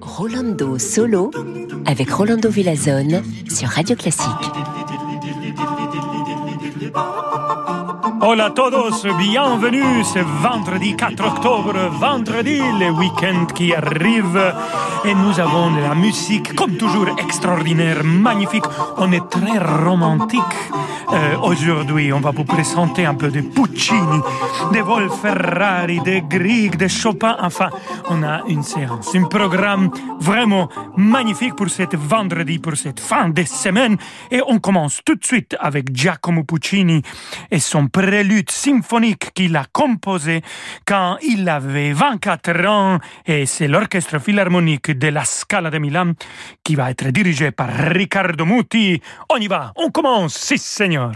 Rolando Solo avec Rolando Villazone sur Radio Classique. Hola a todos, bienvenue, c'est vendredi 4 octobre, vendredi, le week-end qui arrive et nous avons de la musique comme toujours extraordinaire, magnifique, on est très romantique. Euh, Aujourd'hui, on va vous présenter un peu de Puccini, de Wolferrari, de Grieg, de Chopin, enfin, on a une séance, un programme vraiment magnifique pour cette vendredi, pour cette fin de semaine. Et on commence tout de suite avec Giacomo Puccini et son prélude symphonique qu'il a composé quand il avait 24 ans. Et c'est l'orchestre philharmonique de la Scala de Milan qui va être dirigé par Riccardo Muti. On y va, on commence, si seigneur.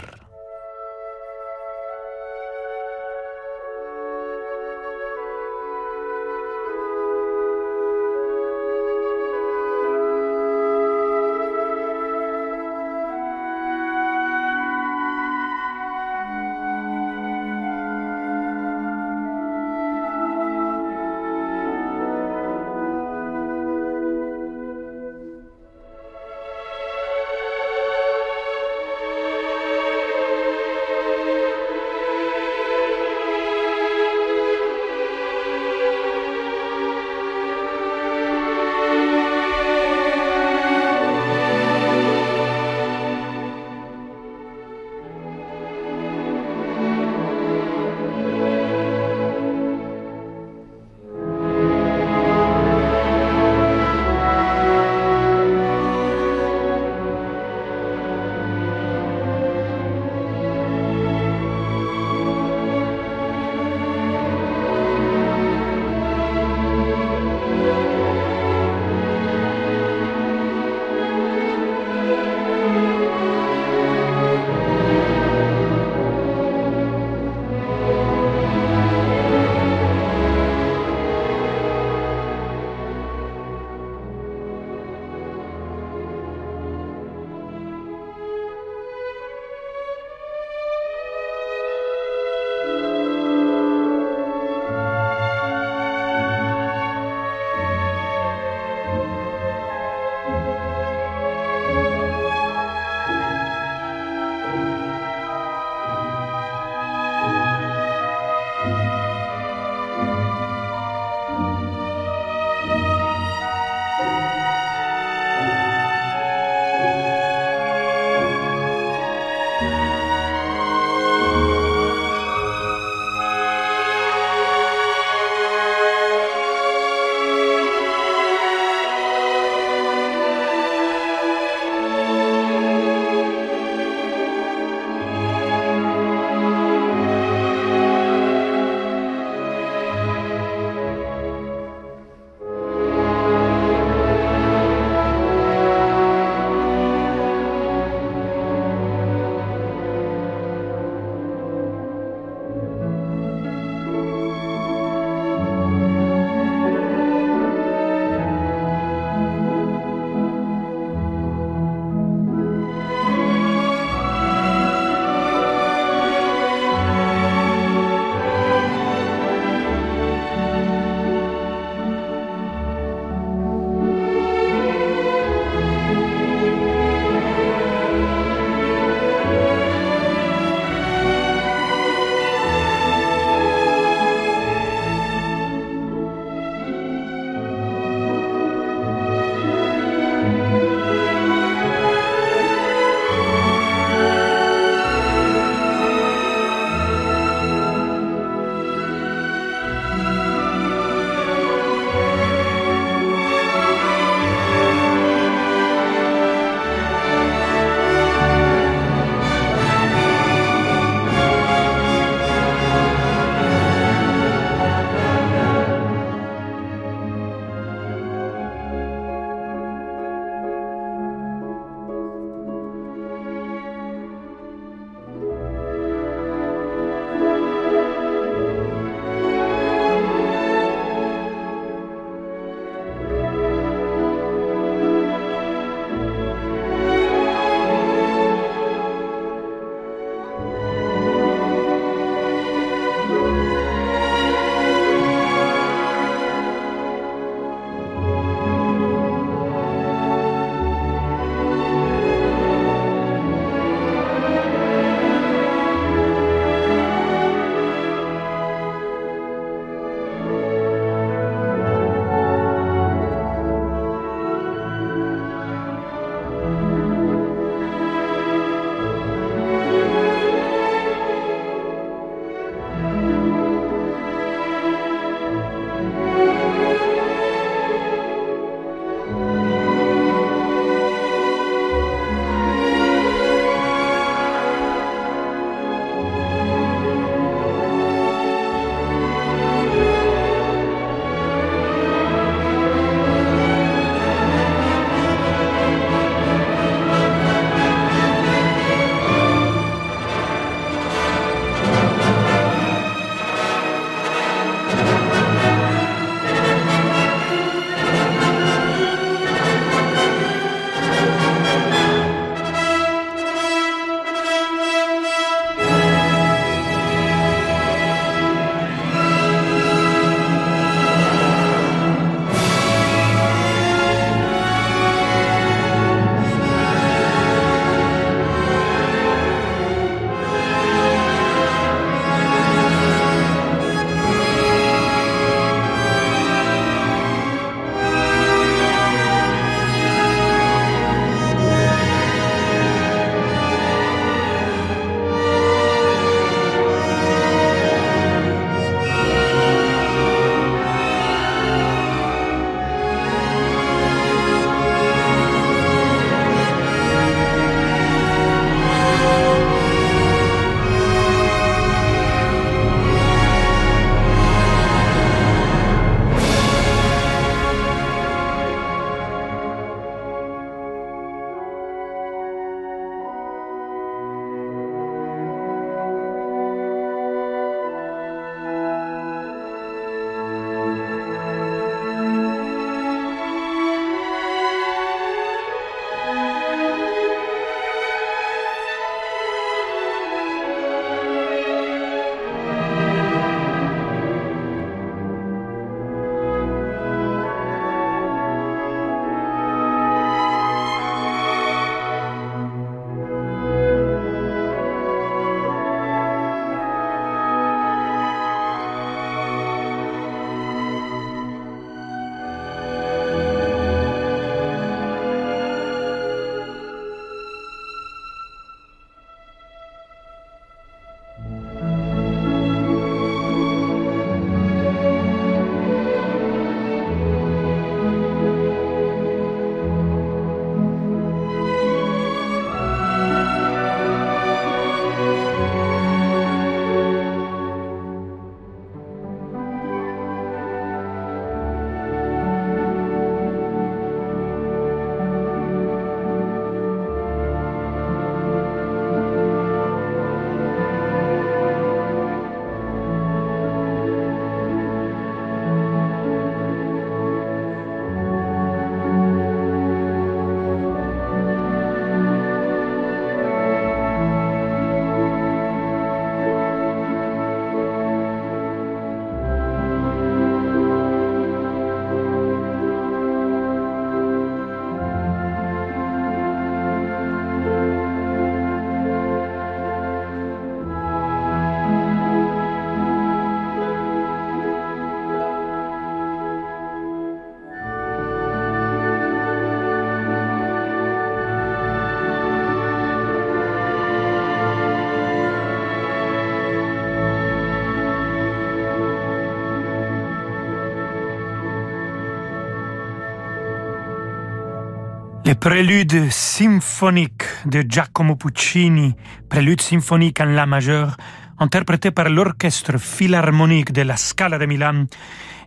Le prélude symphonique de Giacomo Puccini, prélude symphonique en La majeur, interprété par l'orchestre philharmonique de la Scala de Milan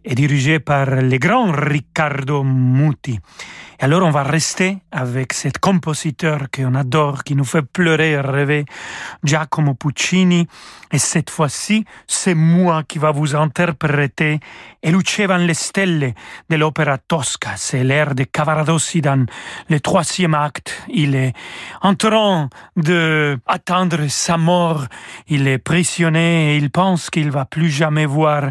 et dirigé par le grand Riccardo Muti. Et alors on va rester avec cet compositeur qu'on adore, qui nous fait pleurer et rêver, Giacomo Puccini. Et cette fois-ci, c'est moi qui va vous interpréter E lucevan le stelle de l'opéra Tosca. C'est l'air de Cavaradossi dans le troisième acte. Il est en train de attendre sa mort. Il est prisonnier et il pense qu'il va plus jamais voir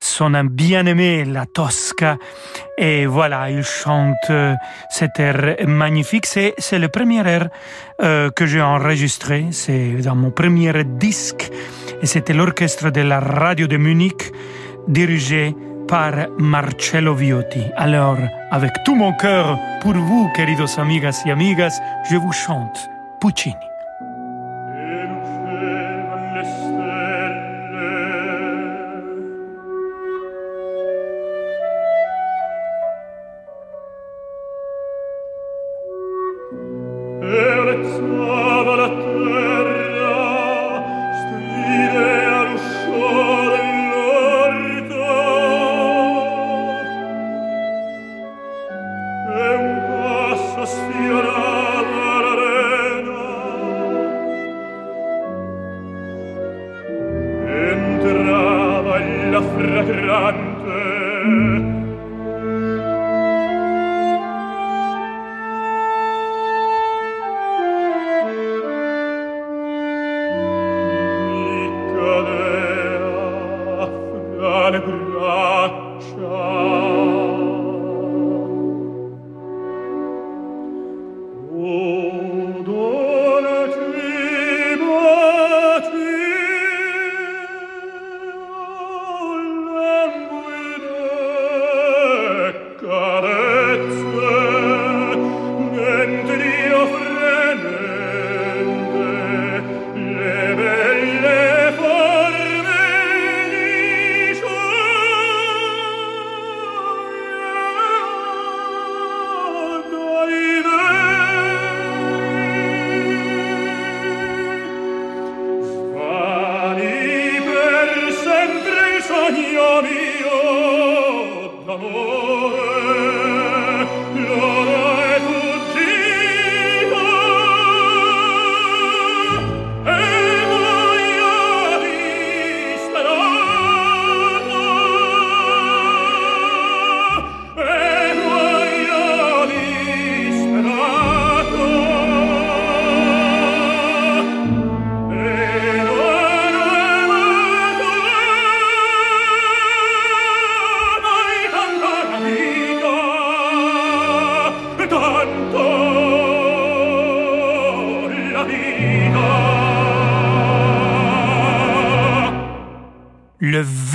son bien-aimé, la Tosca. Et voilà, il chante euh, cet air magnifique. C'est, c'est le premier air euh, que j'ai enregistré. C'est dans mon premier disque. Et c'était l'orchestre de la radio de Munich, dirigé par Marcello Viotti. Alors, avec tout mon cœur, pour vous, queridos amigas y amigas, je vous chante Puccini. scherzava la terra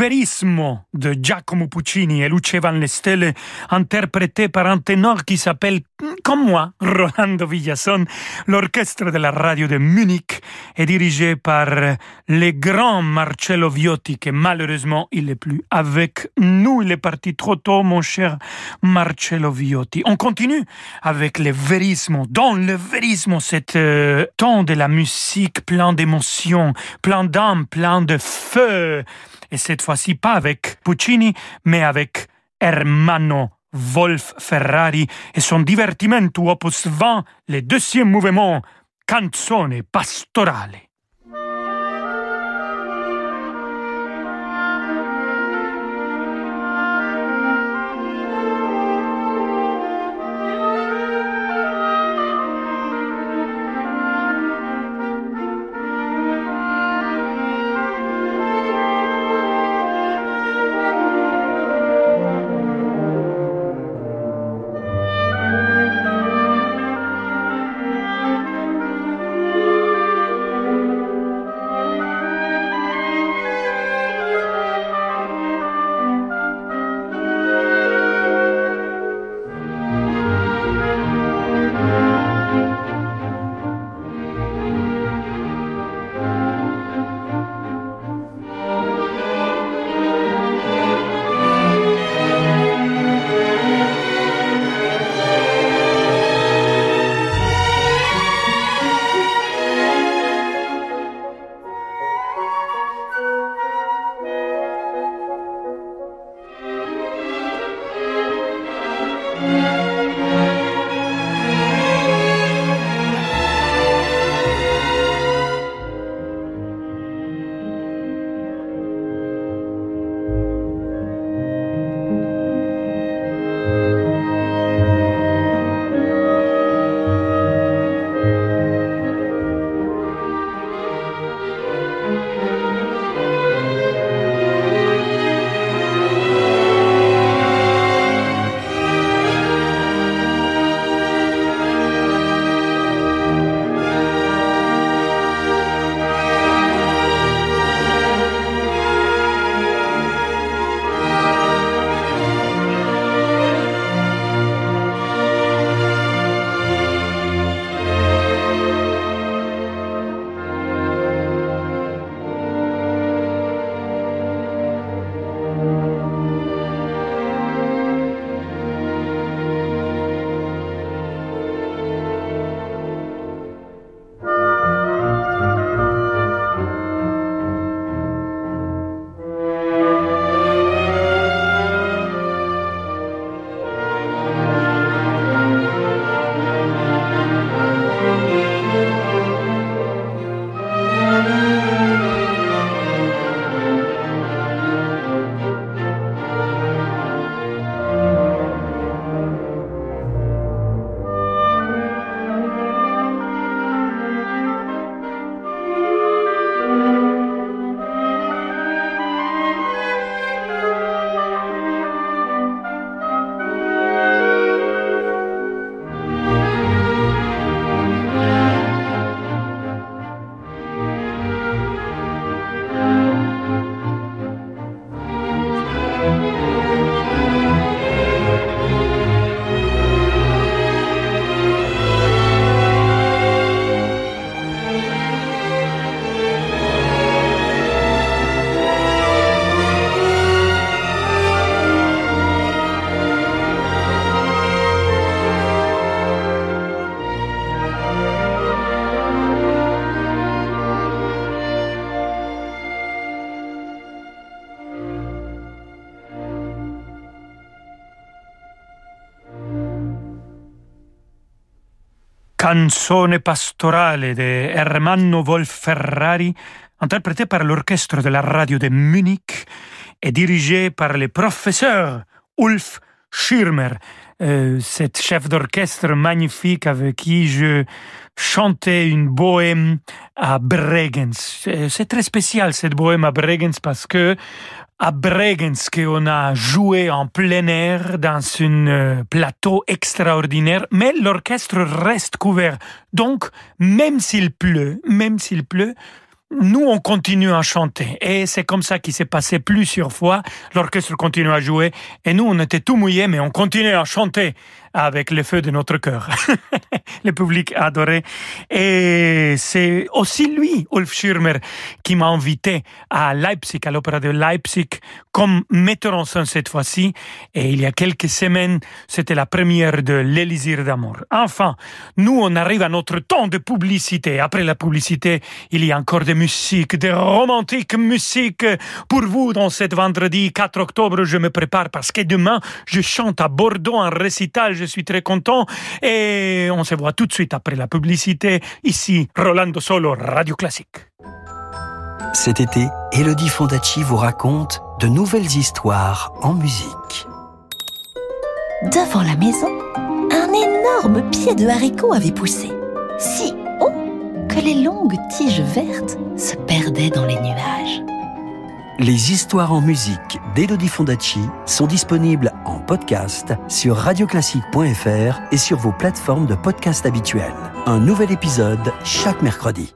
de Giacomo Puccini et Luce Van le Stelle, interprété par un ténor qui s'appelle, comme moi, Rolando Villason. L'orchestre de la radio de Munich est dirigé par le grand Marcello Viotti, que malheureusement, il n'est plus avec nous. Il est parti trop tôt, mon cher Marcello Viotti. On continue avec le verismo. Dans le verismo, c'est euh, temps de la musique plein d'émotions, plein d'âme, plein de feu et cette fois-ci pas avec Puccini, mais avec Hermano Wolf Ferrari et son divertimento opus 20, le deuxième mouvement, Canzone pastorale. Canzone pastorale de Ermanno Wolf Ferrari, interprété par l'orchestre de la radio de Munich et dirigé par le professeur Ulf Schirmer, euh, cet chef d'orchestre magnifique avec qui je chantais une bohème à Bregenz. C'est très spécial cette bohème à Bregenz parce que à Bregenz qu'on a joué en plein air dans un euh, plateau extraordinaire, mais l'orchestre reste couvert. Donc, même s'il pleut, même s'il pleut, nous, on continue à chanter. Et c'est comme ça qu'il s'est passé plusieurs fois. L'orchestre continue à jouer. Et nous, on était tout mouillés, mais on continuait à chanter avec le feu de notre cœur. le public a adoré. Et c'est aussi lui, Ulf Schirmer, qui m'a invité à Leipzig, à l'Opéra de Leipzig, comme metteur en scène cette fois-ci. Et il y a quelques semaines, c'était la première de L'Élysire d'amour. Enfin, nous, on arrive à notre temps de publicité. Après la publicité, il y a encore des musiques, des romantiques musiques pour vous dans cette vendredi 4 octobre. Je me prépare parce que demain, je chante à Bordeaux un récital je suis très content. Et on se voit tout de suite après la publicité. Ici, Rolando Solo, Radio Classique. Cet été, Elodie Fondacci vous raconte de nouvelles histoires en musique. Devant la maison, un énorme pied de haricot avait poussé, si haut que les longues tiges vertes se perdaient dans les nuages. Les histoires en musique d'Elodie Fondacci sont disponibles en podcast sur radioclassique.fr et sur vos plateformes de podcast habituelles. Un nouvel épisode chaque mercredi.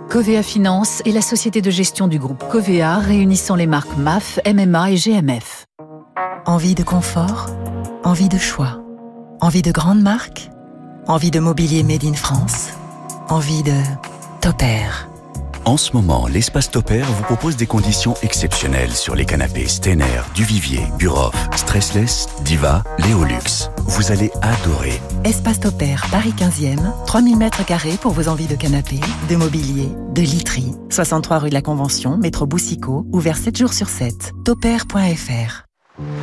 Covea Finance est la société de gestion du groupe Covea réunissant les marques MAF, MMA et GMF. Envie de confort Envie de choix Envie de grandes marques Envie de mobilier made in France Envie de Topair En ce moment, l'espace Topair vous propose des conditions exceptionnelles sur les canapés Stener, Duvivier, Buroff, Stressless, Diva, Léolux. Vous allez adorer. Espace Topair, Paris 15e, 3000 mètres carrés pour vos envies de canapé, de mobilier, de literie. 63 rue de la Convention, métro Boussicot, ouvert 7 jours sur 7. Topair.fr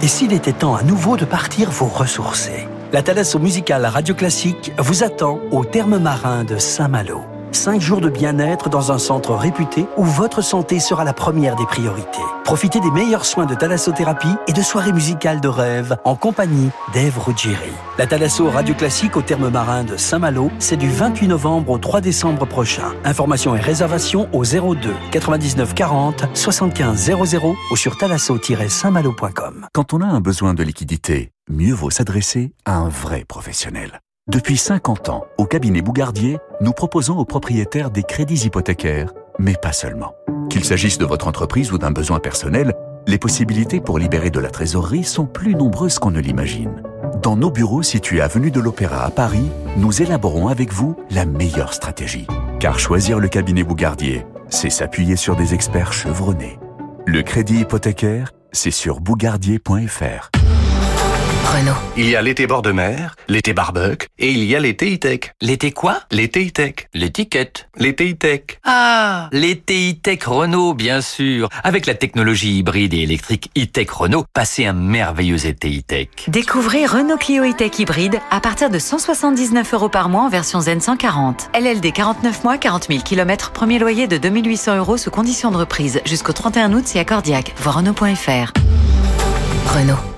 Et s'il était temps à nouveau de partir vous ressourcer? La Thalasso musicale Radio Classique vous attend au terme marin de Saint-Malo. Cinq jours de bien-être dans un centre réputé où votre santé sera la première des priorités. Profitez des meilleurs soins de thalassothérapie et de soirées musicales de rêve en compagnie d'Ève Ruggieri. La Thalasso Radio Classique au terme marin de Saint-Malo, c'est du 28 novembre au 3 décembre prochain. Informations et réservations au 02 99 40 75 00 ou sur thalasso-saintmalo.com. Quand on a un besoin de liquidité, mieux vaut s'adresser à un vrai professionnel. Depuis 50 ans, au cabinet Bougardier, nous proposons aux propriétaires des crédits hypothécaires, mais pas seulement. Qu'il s'agisse de votre entreprise ou d'un besoin personnel, les possibilités pour libérer de la trésorerie sont plus nombreuses qu'on ne l'imagine. Dans nos bureaux situés avenue de l'Opéra à Paris, nous élaborons avec vous la meilleure stratégie. Car choisir le cabinet Bougardier, c'est s'appuyer sur des experts chevronnés. Le crédit hypothécaire, c'est sur bougardier.fr. Renault. Il y a l'été bord de mer, l'été barbecue et il y a l'été e-tech. L'été quoi? L'été e-tech. L'étiquette. L'été e-tech. Ah, l'été e-tech Renault, bien sûr. Avec la technologie hybride et électrique e-tech Renault, passez un merveilleux été e-tech. Découvrez Renault Clio e-tech hybride à partir de 179 euros par mois en version Zen 140. LLD 49 mois, 40 000 km, premier loyer de 2800 euros sous condition de reprise. Jusqu'au 31 août, c'est accordiaque. Voir Renault.fr. Renault.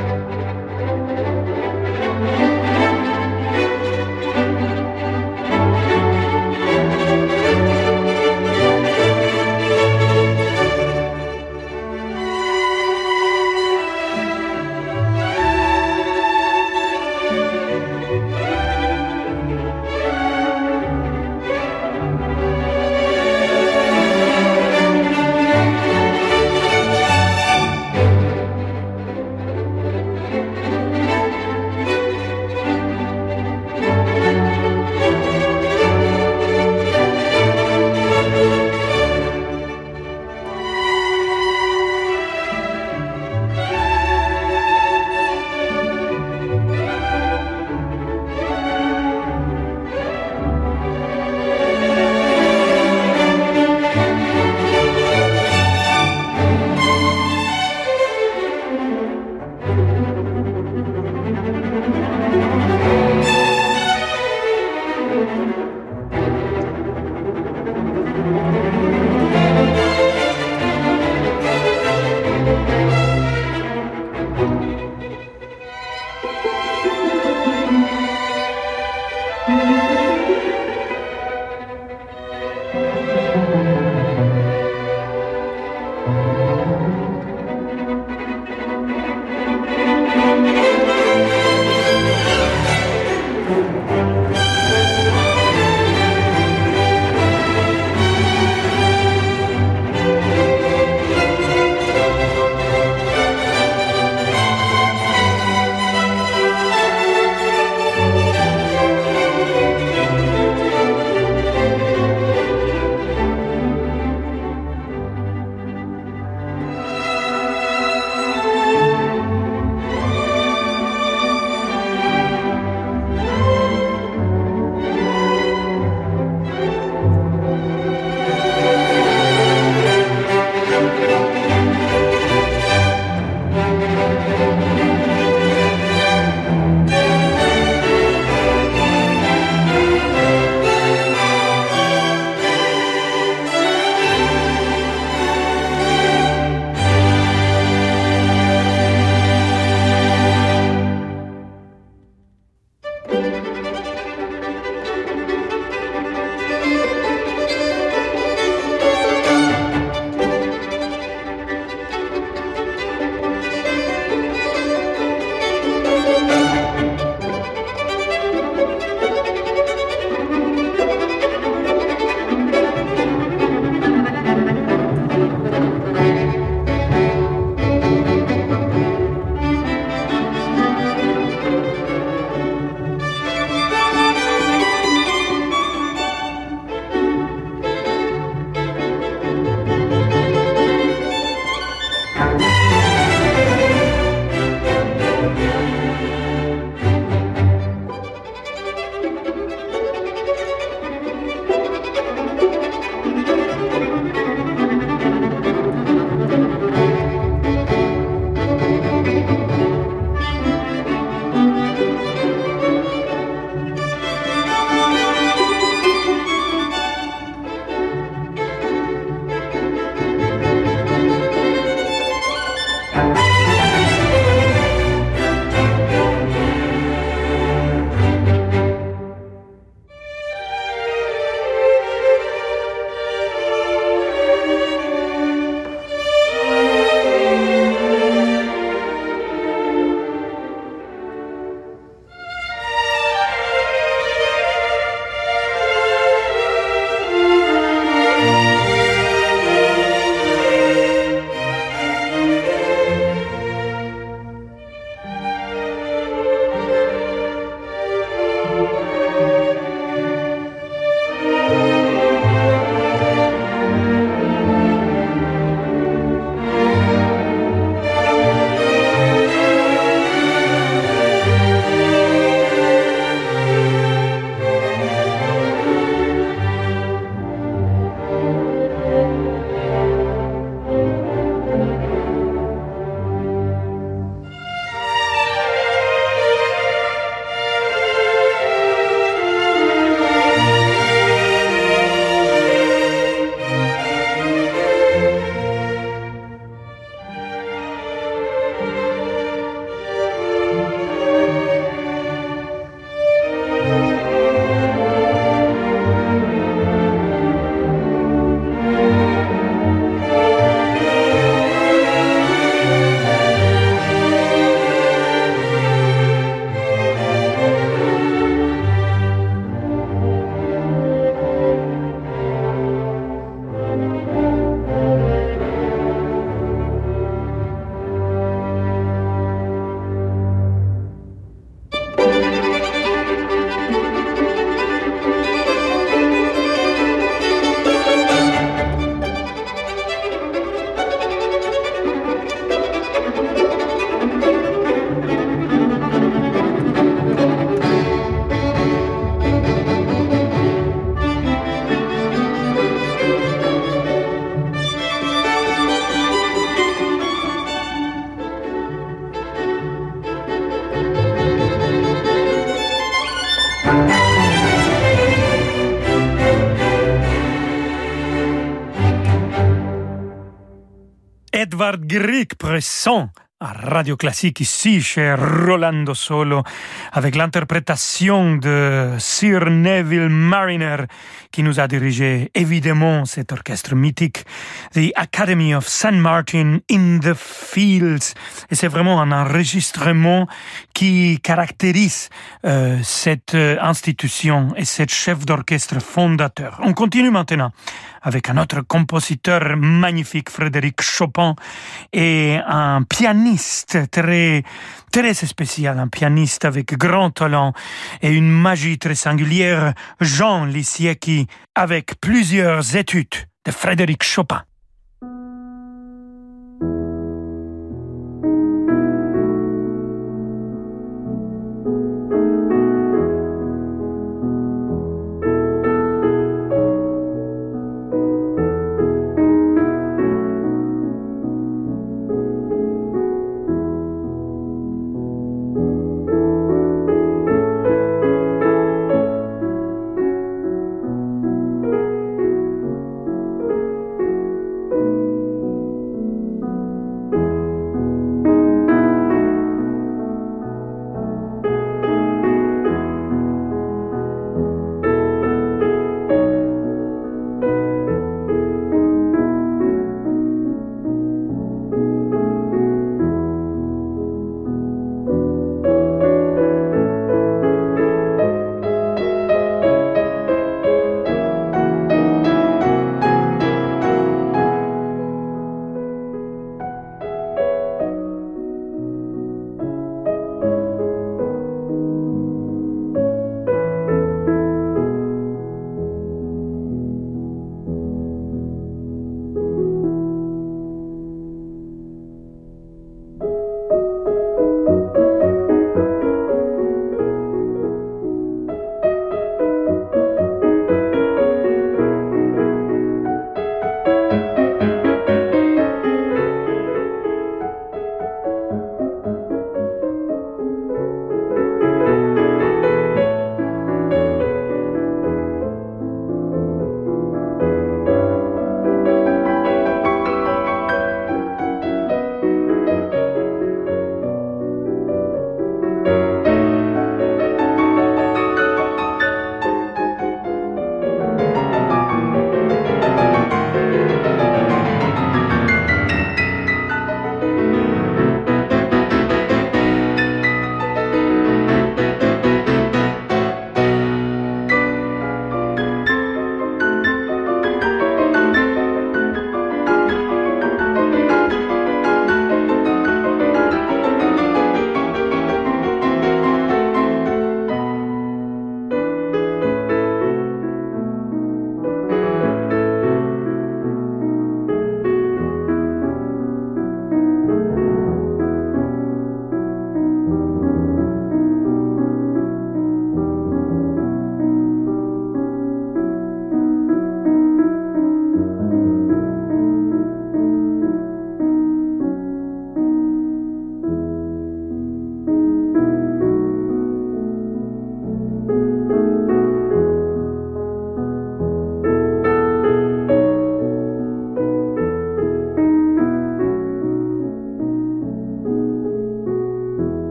Pressant à Radio Classique ici chez Rolando Solo avec l'interprétation de Sir Neville Mariner qui nous a dirigé évidemment cet orchestre mythique The Academy of St. Martin in the Fields et c'est vraiment un enregistrement qui caractérise euh, cette euh, institution et cette chef d'orchestre fondateur. On continue maintenant avec un autre compositeur magnifique, Frédéric Chopin, et un pianiste très, très spécial, un pianiste avec grand talent et une magie très singulière, Jean Lisiecki, avec plusieurs études de Frédéric Chopin.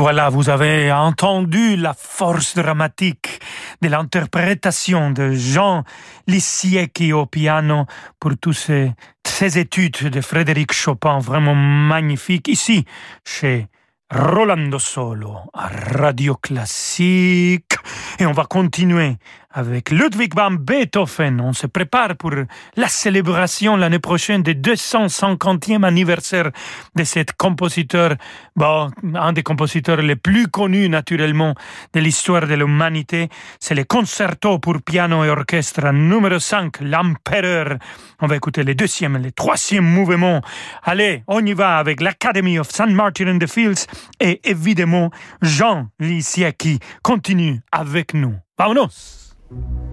Voilà, vous avez entendu la force dramatique de l'interprétation de Jean Lissiecki au piano pour tous ces, ces études de Frédéric Chopin vraiment magnifiques ici chez Rolando Solo à Radio Classique. Et on va continuer avec Ludwig van Beethoven. On se prépare pour la célébration l'année prochaine du 250e anniversaire de cet compositeur, bon, un des compositeurs les plus connus naturellement de l'histoire de l'humanité. C'est le concerto pour piano et orchestre numéro 5, l'Empereur. On va écouter le deuxième et le troisième mouvement. Allez, on y va avec l'Academy of St. Martin in the Fields et évidemment Jean Lisiaki continue avec nous. Vámonos! Et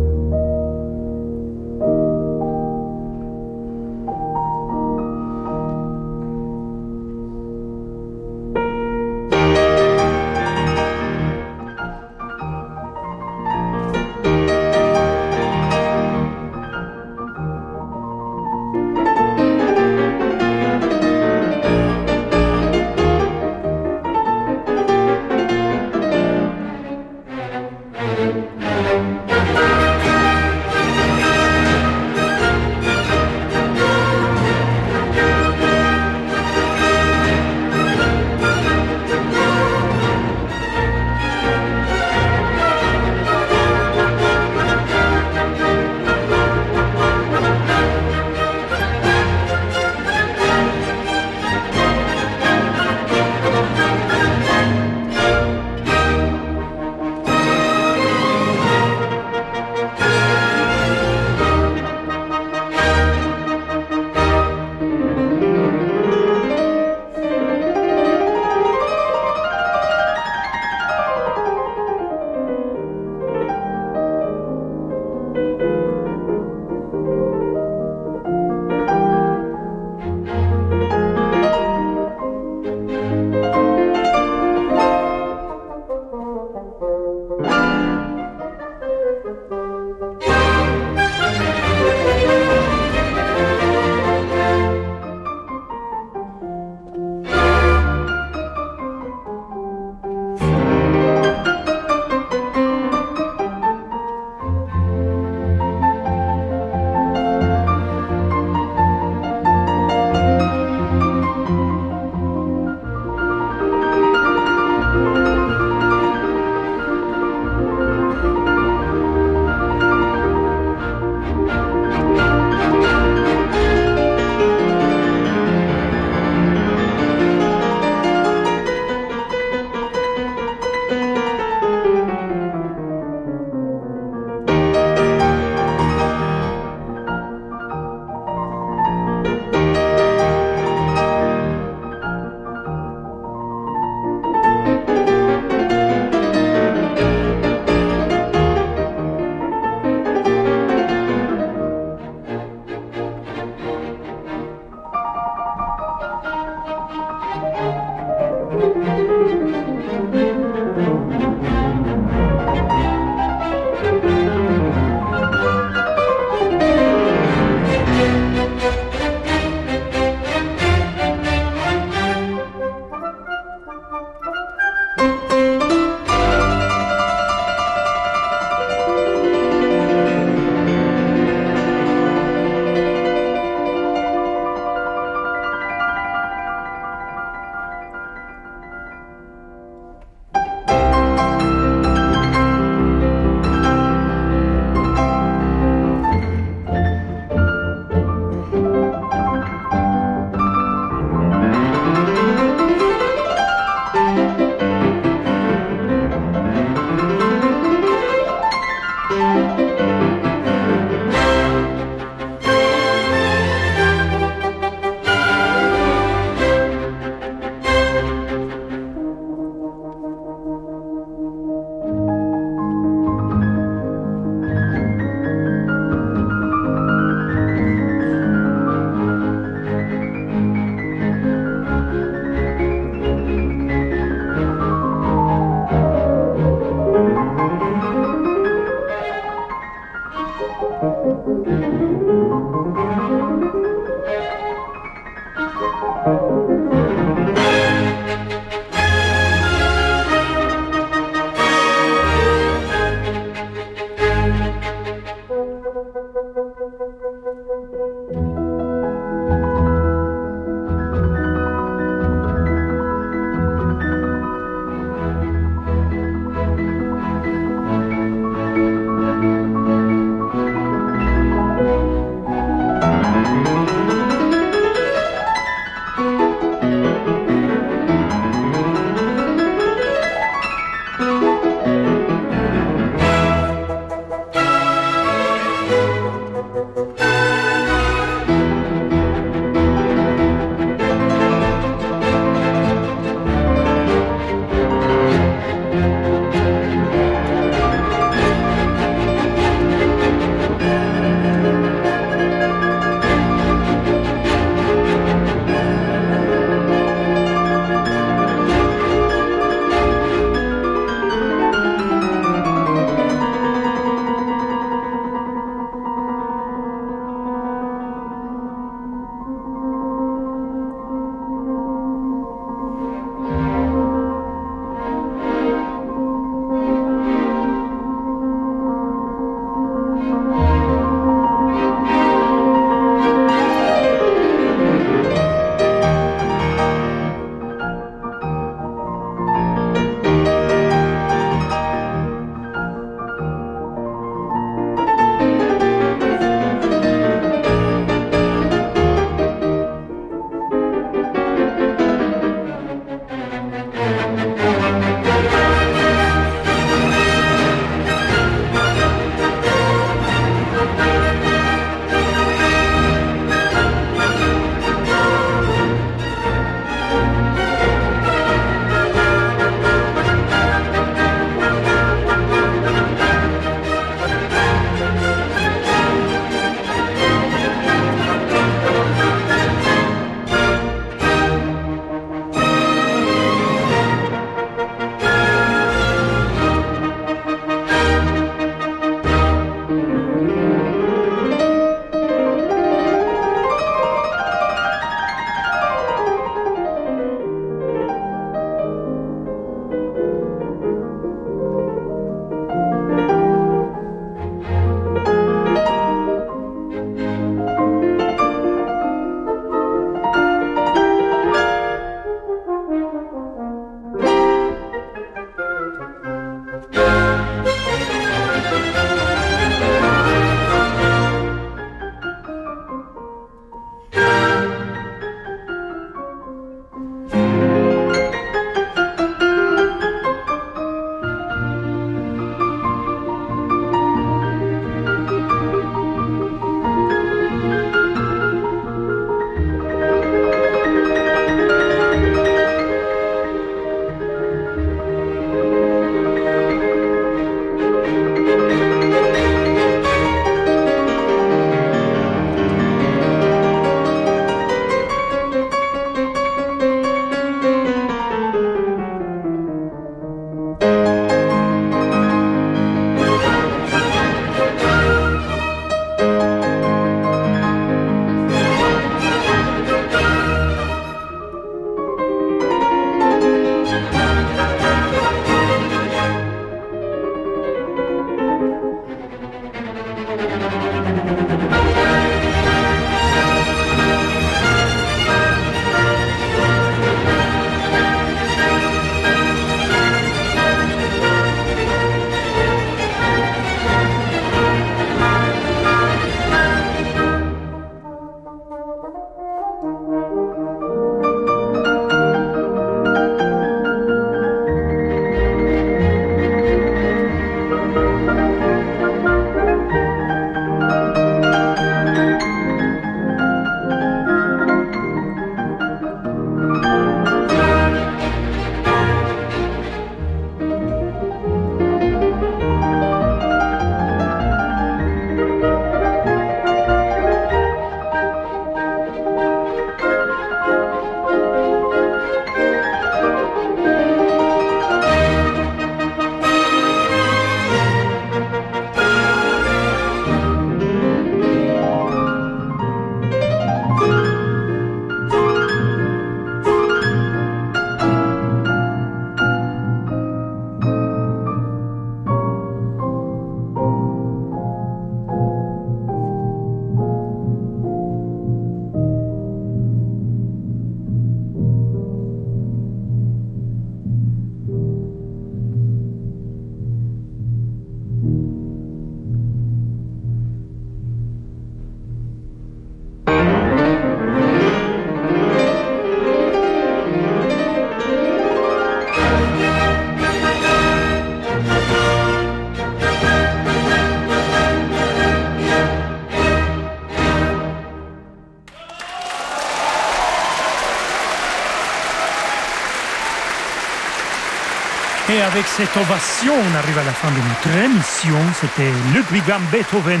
avec cette ovation, on arrive à la fin de notre émission. C'était Ludwig van Beethoven,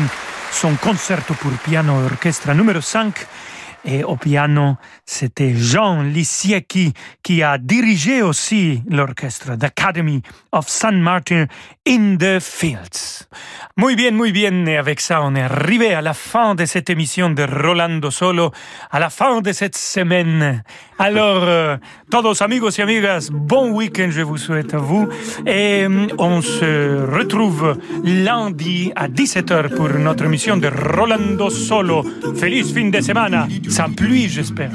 son concerto pour piano et orchestre numéro 5. Et au piano, c'était Jean Lisiecki qui a dirigé aussi l'orchestre d'Academy of San Martin in the Fields. Muy bien, muy bien. Et avec ça, on est arrivé à la fin de cette émission de Rolando Solo, à la fin de cette semaine. Alors, euh, todos amigos y amigas, bon week-end je vous souhaite à vous. Et euh, on se retrouve lundi à 17h pour notre émission de Rolando Solo. Feliz fin de semana, sans pluie, j'espère.